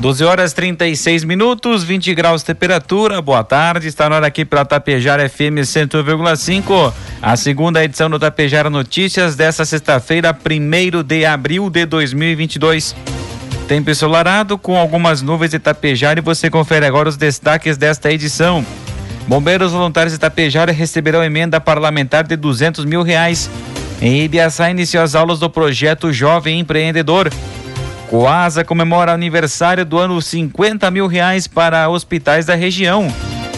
12 horas 36 minutos, 20 graus temperatura. Boa tarde. Está na hora aqui pela Tapejara FM 101,5. A segunda edição do Tapejara Notícias dessa sexta-feira, 1 de abril de 2022. Tempo ensolarado com algumas nuvens de Tapejara e você confere agora os destaques desta edição. Bombeiros voluntários de Tapejara receberão emenda parlamentar de 200 mil reais. Em Ibiaçá iniciou as aulas do projeto Jovem Empreendedor. Coasa comemora aniversário do ano 50 mil reais para hospitais da região.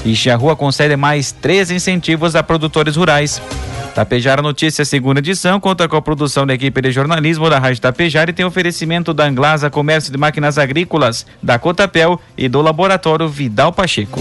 E concede mais três incentivos a produtores rurais. Tapejara Notícias, segunda edição, conta com a produção da equipe de jornalismo da Rádio Tapejara e tem oferecimento da Anglasa Comércio de Máquinas Agrícolas, da Cotapel e do Laboratório Vidal Pacheco.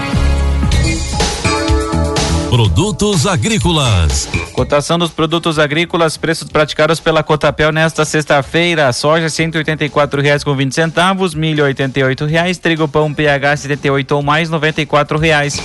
Produtos agrícolas. Cotação dos produtos agrícolas, preços praticados pela Cotapel nesta sexta-feira: soja vinte centavos, milho oitenta oito reais, trigo pão PH 78 ou mais quatro reais.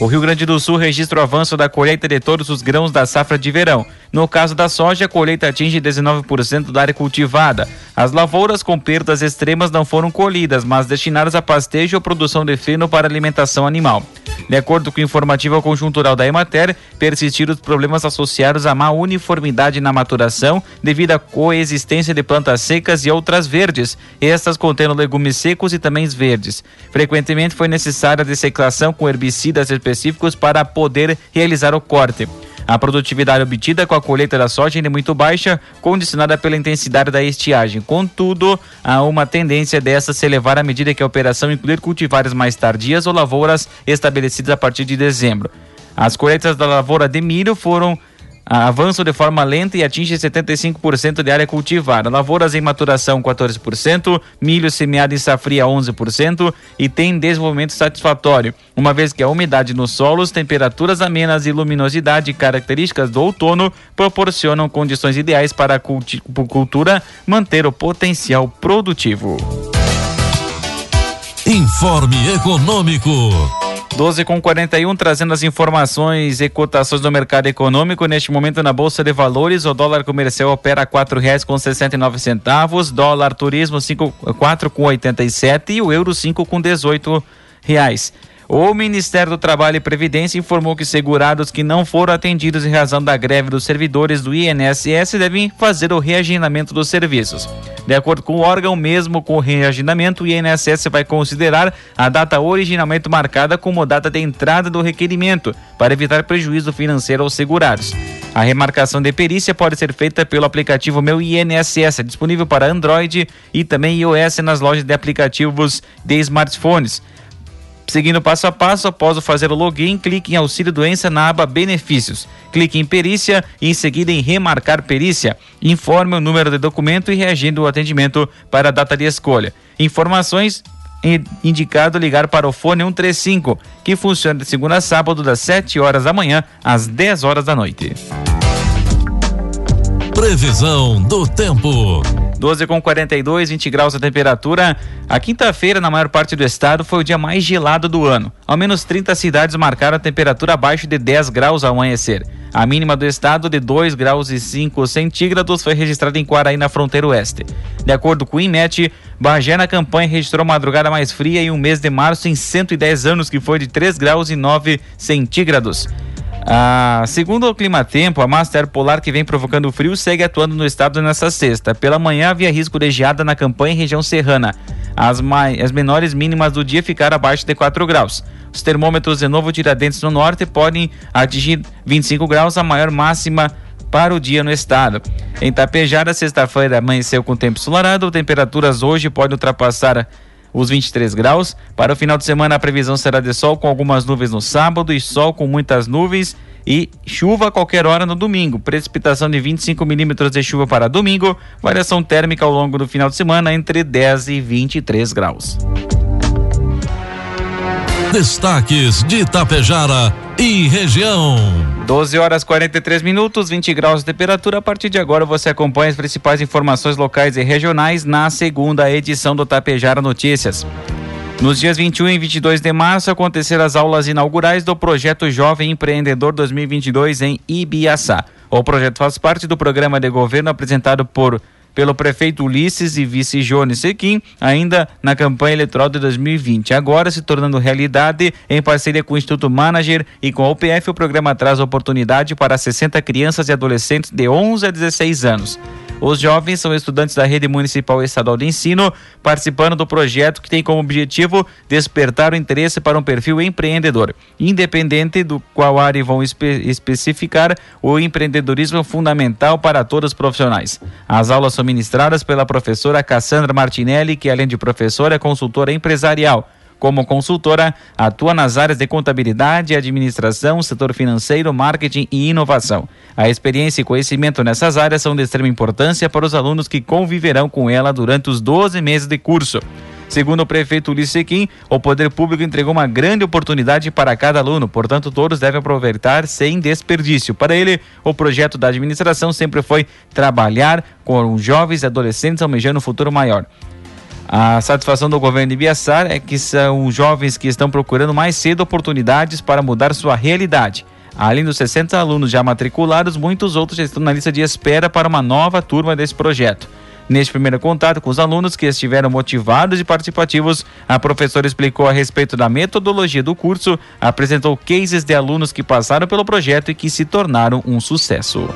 O Rio Grande do Sul registra o avanço da colheita de todos os grãos da safra de verão. No caso da soja, a colheita atinge 19% da área cultivada. As lavouras com perdas extremas não foram colhidas, mas destinadas a pastejo ou produção de feno para alimentação animal. De acordo com o informativo conjuntural da Emater, persistiram os problemas associados à má uniformidade na maturação devido à coexistência de plantas secas e outras verdes, estas contendo legumes secos e também verdes. Frequentemente foi necessária a desseclação com herbicidas específicos para poder realizar o corte. A produtividade obtida com a colheita da soja ainda é muito baixa, condicionada pela intensidade da estiagem. Contudo, há uma tendência dessa se elevar à medida que a operação incluir cultivares mais tardias ou lavouras estabelecidas a partir de dezembro. As colheitas da lavoura de milho foram avançam de forma lenta e atinge 75% de área cultivada. Lavouras em maturação 14%, milho semeado em safria 11% e tem desenvolvimento satisfatório, uma vez que a umidade nos solos, temperaturas amenas e luminosidade características do outono proporcionam condições ideais para a cultura manter o potencial produtivo. Informe Econômico. 12 com 41, trazendo as informações e cotações do mercado econômico. Neste momento, na Bolsa de Valores, o dólar comercial opera quatro reais com sessenta e nove centavos, dólar turismo cinco, quatro com oitenta e o euro cinco com dezoito reais. O Ministério do Trabalho e Previdência informou que segurados que não foram atendidos em razão da greve dos servidores do INSS devem fazer o reagendamento dos serviços. De acordo com o órgão, mesmo com o reagendamento, o INSS vai considerar a data originalmente marcada como data de entrada do requerimento, para evitar prejuízo financeiro aos segurados. A remarcação de perícia pode ser feita pelo aplicativo Meu INSS, disponível para Android e também iOS nas lojas de aplicativos de smartphones. Seguindo passo a passo, após fazer o login, clique em Auxílio Doença na aba Benefícios. Clique em Perícia e em seguida em Remarcar Perícia. Informe o número de documento e reagindo o atendimento para a data de escolha. Informações indicado ligar para o fone 135, que funciona de segunda a sábado, das 7 horas da manhã às 10 horas da noite. Previsão do tempo. 12 com 42, 20 graus a temperatura. A quinta-feira, na maior parte do estado, foi o dia mais gelado do ano. Ao menos 30 cidades marcaram a temperatura abaixo de 10 graus ao amanhecer. A mínima do estado, de 2 graus e 5 centígrados, foi registrada em Quaraí, na fronteira oeste. De acordo com o IMET, Bagé na campanha registrou madrugada mais fria em um mês de março em 110 anos, que foi de 3 graus e 9 centígrados. Ah, segundo o Climatempo, a massa polar que vem provocando frio segue atuando no estado nesta sexta. Pela manhã havia risco de geada na campanha em região serrana. As, mai, as menores mínimas do dia ficaram abaixo de 4 graus. Os termômetros de Novo Tiradentes no norte podem atingir 25 graus, a maior máxima para o dia no estado. Em Tapejara, sexta-feira amanheceu com tempo ensolarado, temperaturas hoje podem ultrapassar os 23 graus. Para o final de semana, a previsão será de sol com algumas nuvens no sábado e sol com muitas nuvens e chuva a qualquer hora no domingo. Precipitação de 25 milímetros de chuva para domingo. Variação térmica ao longo do final de semana entre 10 e 23 graus. Destaques de Itapejara e região. 12 horas 43 minutos, 20 graus de temperatura. A partir de agora você acompanha as principais informações locais e regionais na segunda edição do Tapejara Notícias. Nos dias 21 e 22 de março acontecerão as aulas inaugurais do projeto Jovem Empreendedor 2022 em Ibiaçá. O projeto faz parte do programa de governo apresentado por pelo prefeito Ulisses e vice Jones Sequim, ainda na campanha eleitoral de 2020. Agora se tornando realidade, em parceria com o Instituto Manager e com a UPF, o programa traz oportunidade para 60 crianças e adolescentes de 11 a 16 anos. Os jovens são estudantes da rede municipal e estadual de ensino, participando do projeto que tem como objetivo despertar o interesse para um perfil empreendedor. Independente do qual área vão espe especificar, o empreendedorismo é fundamental para todos os profissionais. As aulas são ministradas pela professora Cassandra Martinelli, que além de professora é consultora empresarial. Como consultora, atua nas áreas de contabilidade, administração, setor financeiro, marketing e inovação. A experiência e conhecimento nessas áreas são de extrema importância para os alunos que conviverão com ela durante os 12 meses de curso. Segundo o prefeito Ulisses Sequim, o poder público entregou uma grande oportunidade para cada aluno, portanto, todos devem aproveitar sem desperdício. Para ele, o projeto da administração sempre foi trabalhar com jovens e adolescentes almejando um futuro maior. A satisfação do governo de Biaçar é que são jovens que estão procurando mais cedo oportunidades para mudar sua realidade. Além dos 60 alunos já matriculados, muitos outros já estão na lista de espera para uma nova turma desse projeto. Neste primeiro contato com os alunos que estiveram motivados e participativos, a professora explicou a respeito da metodologia do curso, apresentou cases de alunos que passaram pelo projeto e que se tornaram um sucesso.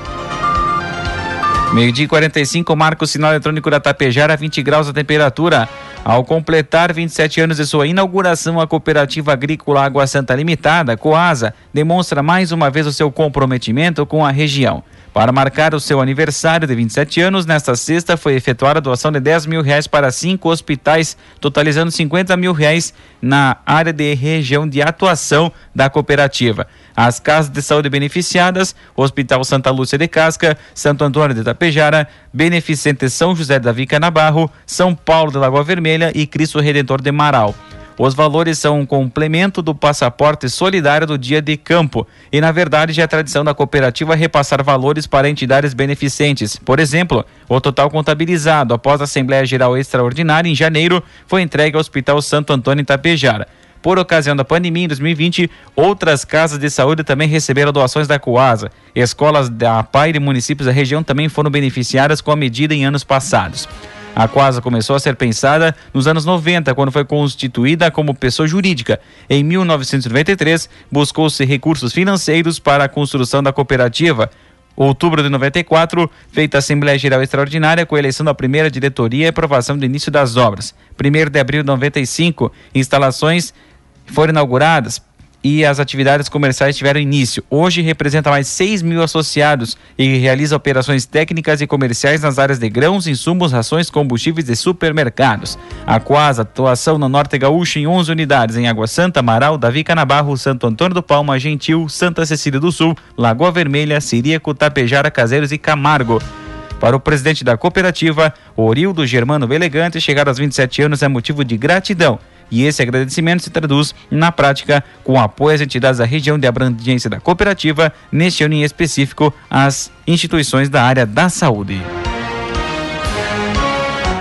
Meio-dia 45, marca o sinal eletrônico da Tapejara, 20 graus a temperatura. Ao completar 27 anos de sua inauguração, a Cooperativa Agrícola Água Santa Limitada, Coasa, demonstra mais uma vez o seu comprometimento com a região. Para marcar o seu aniversário de 27 anos, nesta sexta foi efetuada a doação de 10 mil reais para cinco hospitais, totalizando 50 mil reais na área de região de atuação da cooperativa. As casas de saúde beneficiadas, Hospital Santa Lúcia de Casca, Santo Antônio de Tapejara, Beneficente São José da Vica Nabarro, São Paulo de Lagoa Vermelha e Cristo Redentor de Marau. Os valores são um complemento do passaporte solidário do dia de campo e, na verdade, já é tradição da cooperativa repassar valores para entidades beneficentes. Por exemplo, o total contabilizado após a Assembleia Geral Extraordinária em janeiro foi entregue ao Hospital Santo Antônio Itapejara. Por ocasião da pandemia em 2020, outras casas de saúde também receberam doações da Coasa. Escolas da PAI de municípios da região também foram beneficiadas com a medida em anos passados. A Quasa começou a ser pensada nos anos 90, quando foi constituída como pessoa jurídica. Em 1993, buscou-se recursos financeiros para a construção da cooperativa. Outubro de 94, feita a Assembleia Geral Extraordinária com a eleição da primeira diretoria e aprovação do início das obras. 1 de abril de 95, instalações foram inauguradas e as atividades comerciais tiveram início. Hoje representa mais 6 mil associados e realiza operações técnicas e comerciais nas áreas de grãos, insumos, rações, combustíveis e supermercados. A Quasa, atuação no Norte Gaúcho em 11 unidades, em Água Santa, Amaral, Davi Canabarro, Santo Antônio do Palma, Gentil, Santa Cecília do Sul, Lagoa Vermelha, Siríaco, Tapejara, Caseiros e Camargo. Para o presidente da cooperativa, Orildo Germano Velegante, chegar aos 27 anos é motivo de gratidão e esse agradecimento se traduz na prática com apoio às entidades da região de abrangência da cooperativa, neste ano em específico as instituições da área da saúde.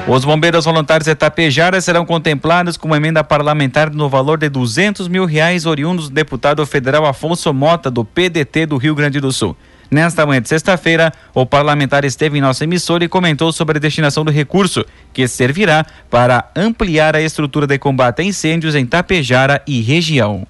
Os bombeiros voluntários de Tapejara serão contemplados com uma emenda parlamentar no valor de 200 mil reais oriundos do deputado federal Afonso Mota, do PDT do Rio Grande do Sul. Nesta manhã de sexta-feira, o parlamentar esteve em nossa emissora e comentou sobre a destinação do recurso, que servirá para ampliar a estrutura de combate a incêndios em Tapejara e região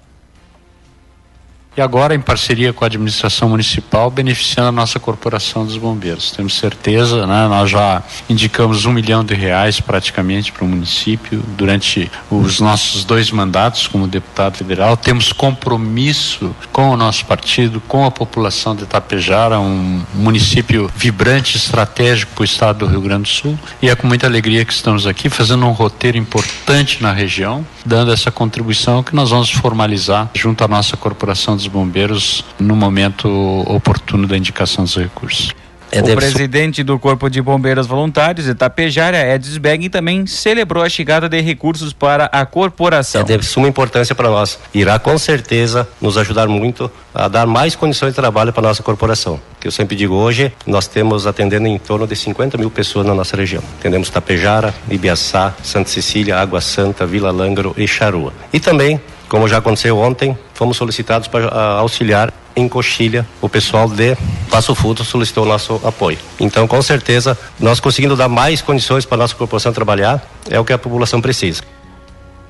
e agora em parceria com a administração municipal, beneficiando a nossa corporação dos bombeiros. Temos certeza, né? Nós já indicamos um milhão de reais praticamente para o município durante os nossos dois mandatos como deputado federal. Temos compromisso com o nosso partido, com a população de Itapejara, um município vibrante, estratégico para o estado do Rio Grande do Sul. E é com muita alegria que estamos aqui fazendo um roteiro importante na região, dando essa contribuição que nós vamos formalizar junto à nossa corporação dos Bombeiros no momento oportuno da indicação dos recursos. É, o presidente do Corpo de Bombeiros Voluntários de Tapejara, Edson Begin, também celebrou a chegada de recursos para a corporação. É de suma importância para nós. Irá com certeza nos ajudar muito a dar mais condições de trabalho para a nossa corporação. Que eu sempre digo hoje, nós temos atendendo em torno de 50 mil pessoas na nossa região. Atendemos Tapejara, Ibiaçá, Santa Cecília, Água Santa, Vila Lângaro e Charua. E também como já aconteceu ontem, fomos solicitados para ah, auxiliar em Coxilha. O pessoal de Passo Fundo solicitou nosso apoio. Então, com certeza, nós conseguindo dar mais condições para a nossa corporação trabalhar, é o que a população precisa.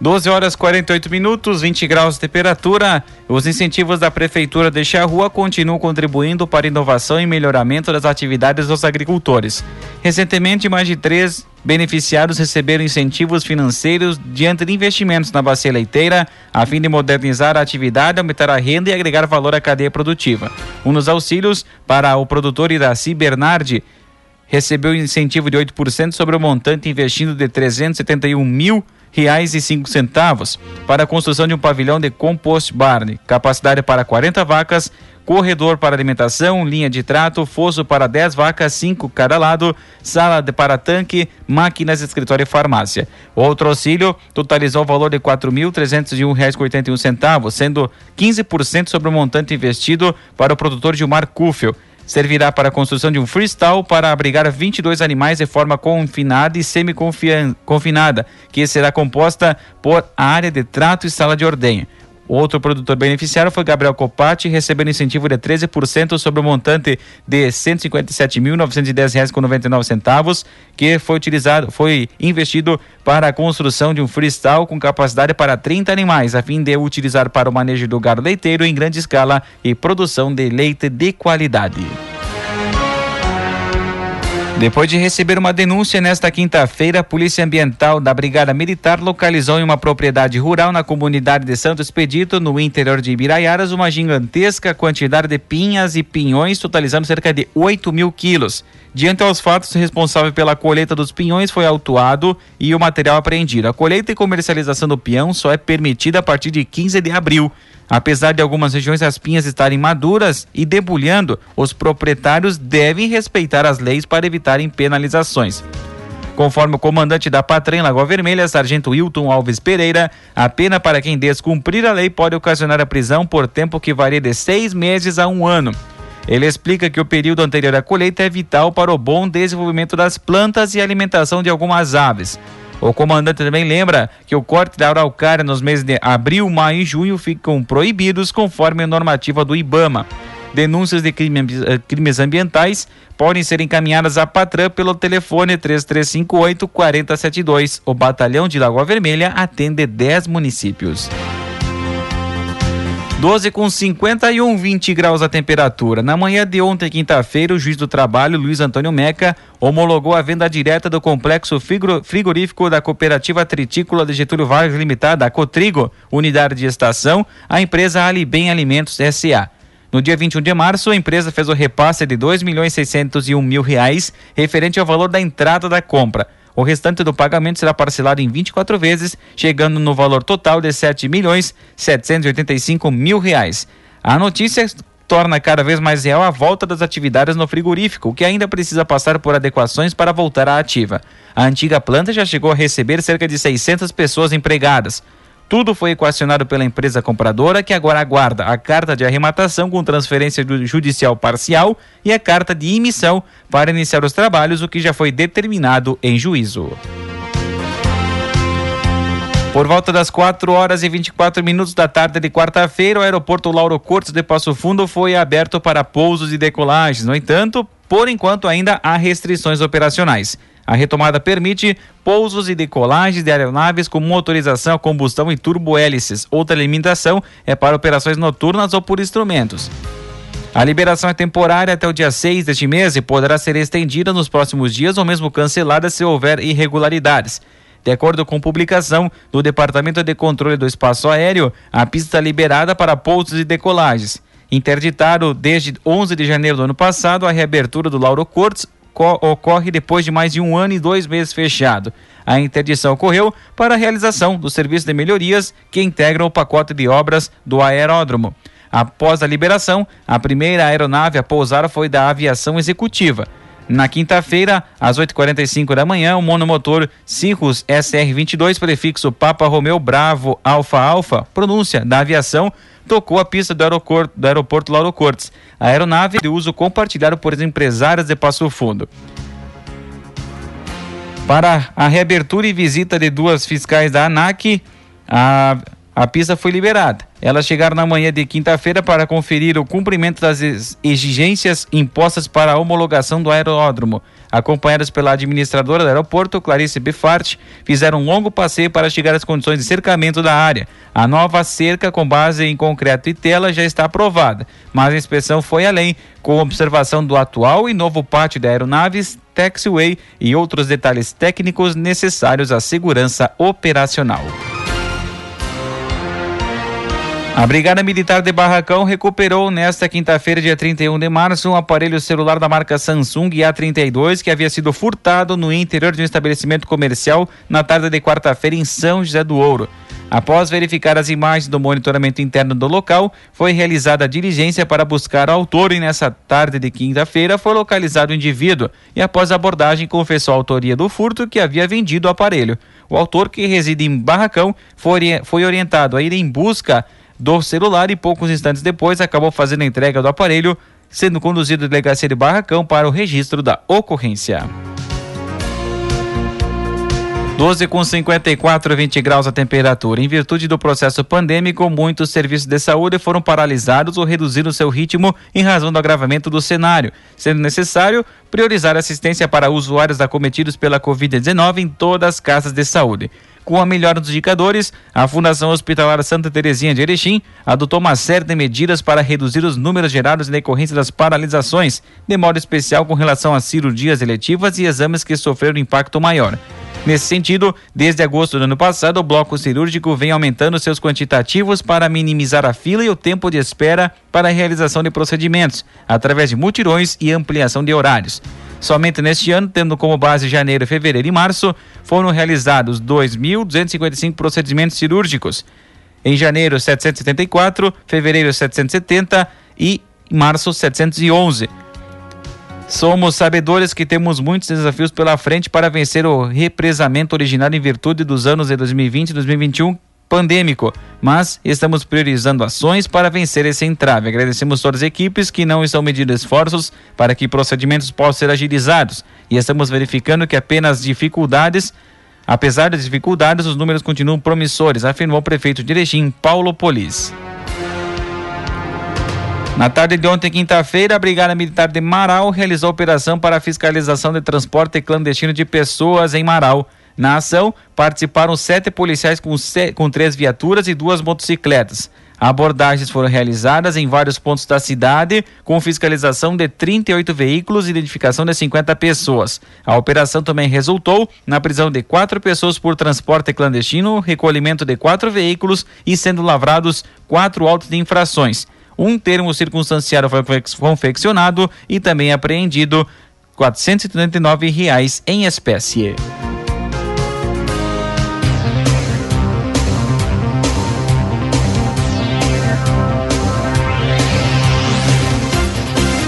12 horas 48 minutos, 20 graus de temperatura. Os incentivos da Prefeitura de rua continuam contribuindo para inovação e melhoramento das atividades dos agricultores. Recentemente, mais de 3 Beneficiados receberam incentivos financeiros diante de investimentos na bacia leiteira, a fim de modernizar a atividade, aumentar a renda e agregar valor à cadeia produtiva. Um dos auxílios para o produtor Iraci Bernardi recebeu incentivo de 8% sobre o montante investido de R$ 371 mil reais e cinco centavos para a construção de um pavilhão de compost barn, capacidade para 40 vacas, corredor para alimentação, linha de trato, fosso para 10 vacas, 5 cada lado, sala de para tanque, máquinas, escritório e farmácia. Outro auxílio totalizou o valor de R$ 4.301,81, sendo 15% sobre o montante investido para o produtor Gilmar Kufel servirá para a construção de um freestyle para abrigar 22 animais de forma confinada e semi-confinada, que será composta por área de trato e sala de ordenha. Outro produtor beneficiário foi Gabriel Copati, recebendo incentivo de 13% sobre o montante de R$ 157.910,99, que foi utilizado, foi investido para a construção de um freestyle com capacidade para 30 animais, a fim de utilizar para o manejo do gado leiteiro em grande escala e produção de leite de qualidade. Depois de receber uma denúncia nesta quinta-feira, a Polícia Ambiental da Brigada Militar localizou em uma propriedade rural na comunidade de Santo Expedito, no interior de Ibiraiaras, uma gigantesca quantidade de pinhas e pinhões, totalizando cerca de 8 mil quilos. Diante aos fatos, o responsável pela colheita dos pinhões foi autuado e o material apreendido. A colheita e comercialização do pinhão só é permitida a partir de 15 de abril. Apesar de algumas regiões as pinhas estarem maduras e debulhando, os proprietários devem respeitar as leis para evitarem penalizações. Conforme o comandante da Patrem Lagoa Vermelha, Sargento Wilton Alves Pereira, a pena para quem descumprir a lei pode ocasionar a prisão por tempo que varia de seis meses a um ano. Ele explica que o período anterior à colheita é vital para o bom desenvolvimento das plantas e alimentação de algumas aves. O comandante também lembra que o corte da araucária nos meses de abril, maio e junho ficam proibidos conforme a normativa do IBAMA. denúncias de eh, crimes ambientais podem ser encaminhadas à Patran pelo telefone 3358 4072. O Batalhão de Lagoa Vermelha atende 10 municípios. 12 com 51, 20 graus a temperatura. Na manhã de ontem, quinta-feira, o juiz do trabalho, Luiz Antônio Meca, homologou a venda direta do complexo frigorífico da cooperativa tritícola de Getúlio Vargas Limitada, a Cotrigo, unidade de estação, à empresa Alibem Alimentos SA. No dia 21 de março, a empresa fez o repasse de 2 milhões 601 mil reais, referente ao valor da entrada da compra. O restante do pagamento será parcelado em 24 vezes, chegando no valor total de 7 milhões 785 mil reais. A notícia torna cada vez mais real a volta das atividades no frigorífico, que ainda precisa passar por adequações para voltar à ativa. A antiga planta já chegou a receber cerca de 600 pessoas empregadas. Tudo foi equacionado pela empresa compradora, que agora aguarda a carta de arrematação com transferência judicial parcial e a carta de emissão para iniciar os trabalhos, o que já foi determinado em juízo. Por volta das 4 horas e 24 minutos da tarde de quarta-feira, o aeroporto Lauro Cortes de Passo Fundo foi aberto para pousos e decolagens. No entanto, por enquanto ainda há restrições operacionais. A retomada permite pousos e decolagens de aeronaves com motorização a combustão e turbohélices. Outra limitação é para operações noturnas ou por instrumentos. A liberação é temporária até o dia 6 deste mês e poderá ser estendida nos próximos dias ou mesmo cancelada se houver irregularidades. De acordo com publicação do Departamento de Controle do Espaço Aéreo, a pista liberada para pousos e decolagens. Interditado desde 11 de janeiro do ano passado a reabertura do Lauro Cortes ocorre depois de mais de um ano e dois meses fechado. A interdição ocorreu para a realização do serviço de melhorias que integram o pacote de obras do aeródromo. Após a liberação, a primeira aeronave a pousar foi da aviação executiva. Na quinta-feira, às 8h45 da manhã, o monomotor Cirrus SR-22, prefixo Papa Romeu Bravo Alfa Alfa, pronúncia da aviação, tocou a pista do aeroporto, do aeroporto Lauro Cortes. A aeronave de uso compartilhado por empresários de Passo Fundo. Para a reabertura e visita de duas fiscais da ANAC, a, a pista foi liberada. Elas chegaram na manhã de quinta-feira para conferir o cumprimento das exigências impostas para a homologação do aeródromo. Acompanhadas pela administradora do aeroporto, Clarice Bifart, fizeram um longo passeio para chegar às condições de cercamento da área. A nova cerca, com base em concreto e tela, já está aprovada, mas a inspeção foi além, com observação do atual e novo pátio de aeronaves, taxiway e outros detalhes técnicos necessários à segurança operacional. A Brigada Militar de Barracão recuperou nesta quinta-feira, dia 31 de março, um aparelho celular da marca Samsung A32 que havia sido furtado no interior de um estabelecimento comercial na tarde de quarta-feira em São José do Ouro. Após verificar as imagens do monitoramento interno do local, foi realizada a diligência para buscar o autor e nessa tarde de quinta-feira foi localizado o indivíduo e após a abordagem confessou a autoria do furto que havia vendido o aparelho. O autor, que reside em Barracão, foi, orientado a ir em busca do celular e poucos instantes depois acabou fazendo a entrega do aparelho, sendo conduzido à delegacia de Barracão para o registro da ocorrência. 12 com 54, 20 graus a temperatura. Em virtude do processo pandêmico, muitos serviços de saúde foram paralisados ou reduziram seu ritmo em razão do agravamento do cenário, sendo necessário priorizar assistência para usuários acometidos pela Covid-19 em todas as casas de saúde. Com a melhora dos indicadores, a Fundação Hospitalar Santa Terezinha de Erechim adotou uma série de medidas para reduzir os números gerados em decorrência das paralisações, de modo especial com relação às cirurgias eletivas e exames que sofreram impacto maior. Nesse sentido, desde agosto do ano passado, o bloco cirúrgico vem aumentando seus quantitativos para minimizar a fila e o tempo de espera para a realização de procedimentos, através de mutirões e ampliação de horários. Somente neste ano, tendo como base janeiro, fevereiro e março, foram realizados 2.255 procedimentos cirúrgicos. Em janeiro, 774, fevereiro, 770 e março, 711. Somos sabedores que temos muitos desafios pela frente para vencer o represamento originário em virtude dos anos de 2020 e 2021 pandêmico, mas estamos priorizando ações para vencer esse entrave. Agradecemos todas as equipes que não estão medindo esforços para que procedimentos possam ser agilizados e estamos verificando que apenas dificuldades Apesar das dificuldades, os números continuam promissores, afirmou o prefeito de Erechim, Paulo Polis. Na tarde de ontem, quinta-feira, a Brigada Militar de Marau realizou operação para fiscalização de transporte clandestino de pessoas em Marau. Na ação, participaram sete policiais com, com três viaturas e duas motocicletas. Abordagens foram realizadas em vários pontos da cidade, com fiscalização de 38 veículos e identificação de 50 pessoas. A operação também resultou na prisão de quatro pessoas por transporte clandestino, recolhimento de quatro veículos e sendo lavrados quatro autos de infrações. Um termo circunstanciado foi confeccionado e também apreendido 439 reais em espécie.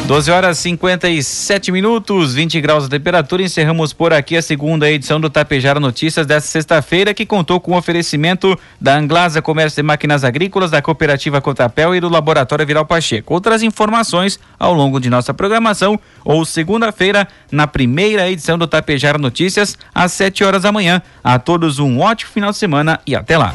12 horas 57 minutos, 20 graus de temperatura. Encerramos por aqui a segunda edição do Tapejara Notícias desta sexta-feira, que contou com o oferecimento da Anglasa Comércio de Máquinas Agrícolas, da Cooperativa Cotapel e do Laboratório Viral Pacheco. Outras informações ao longo de nossa programação ou segunda-feira, na primeira edição do Tapejara Notícias, às 7 horas da manhã. A todos um ótimo final de semana e até lá.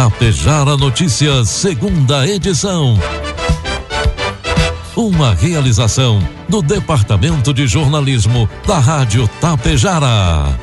Tapejara Notícias, segunda edição. Uma realização do Departamento de Jornalismo da Rádio Tapejara.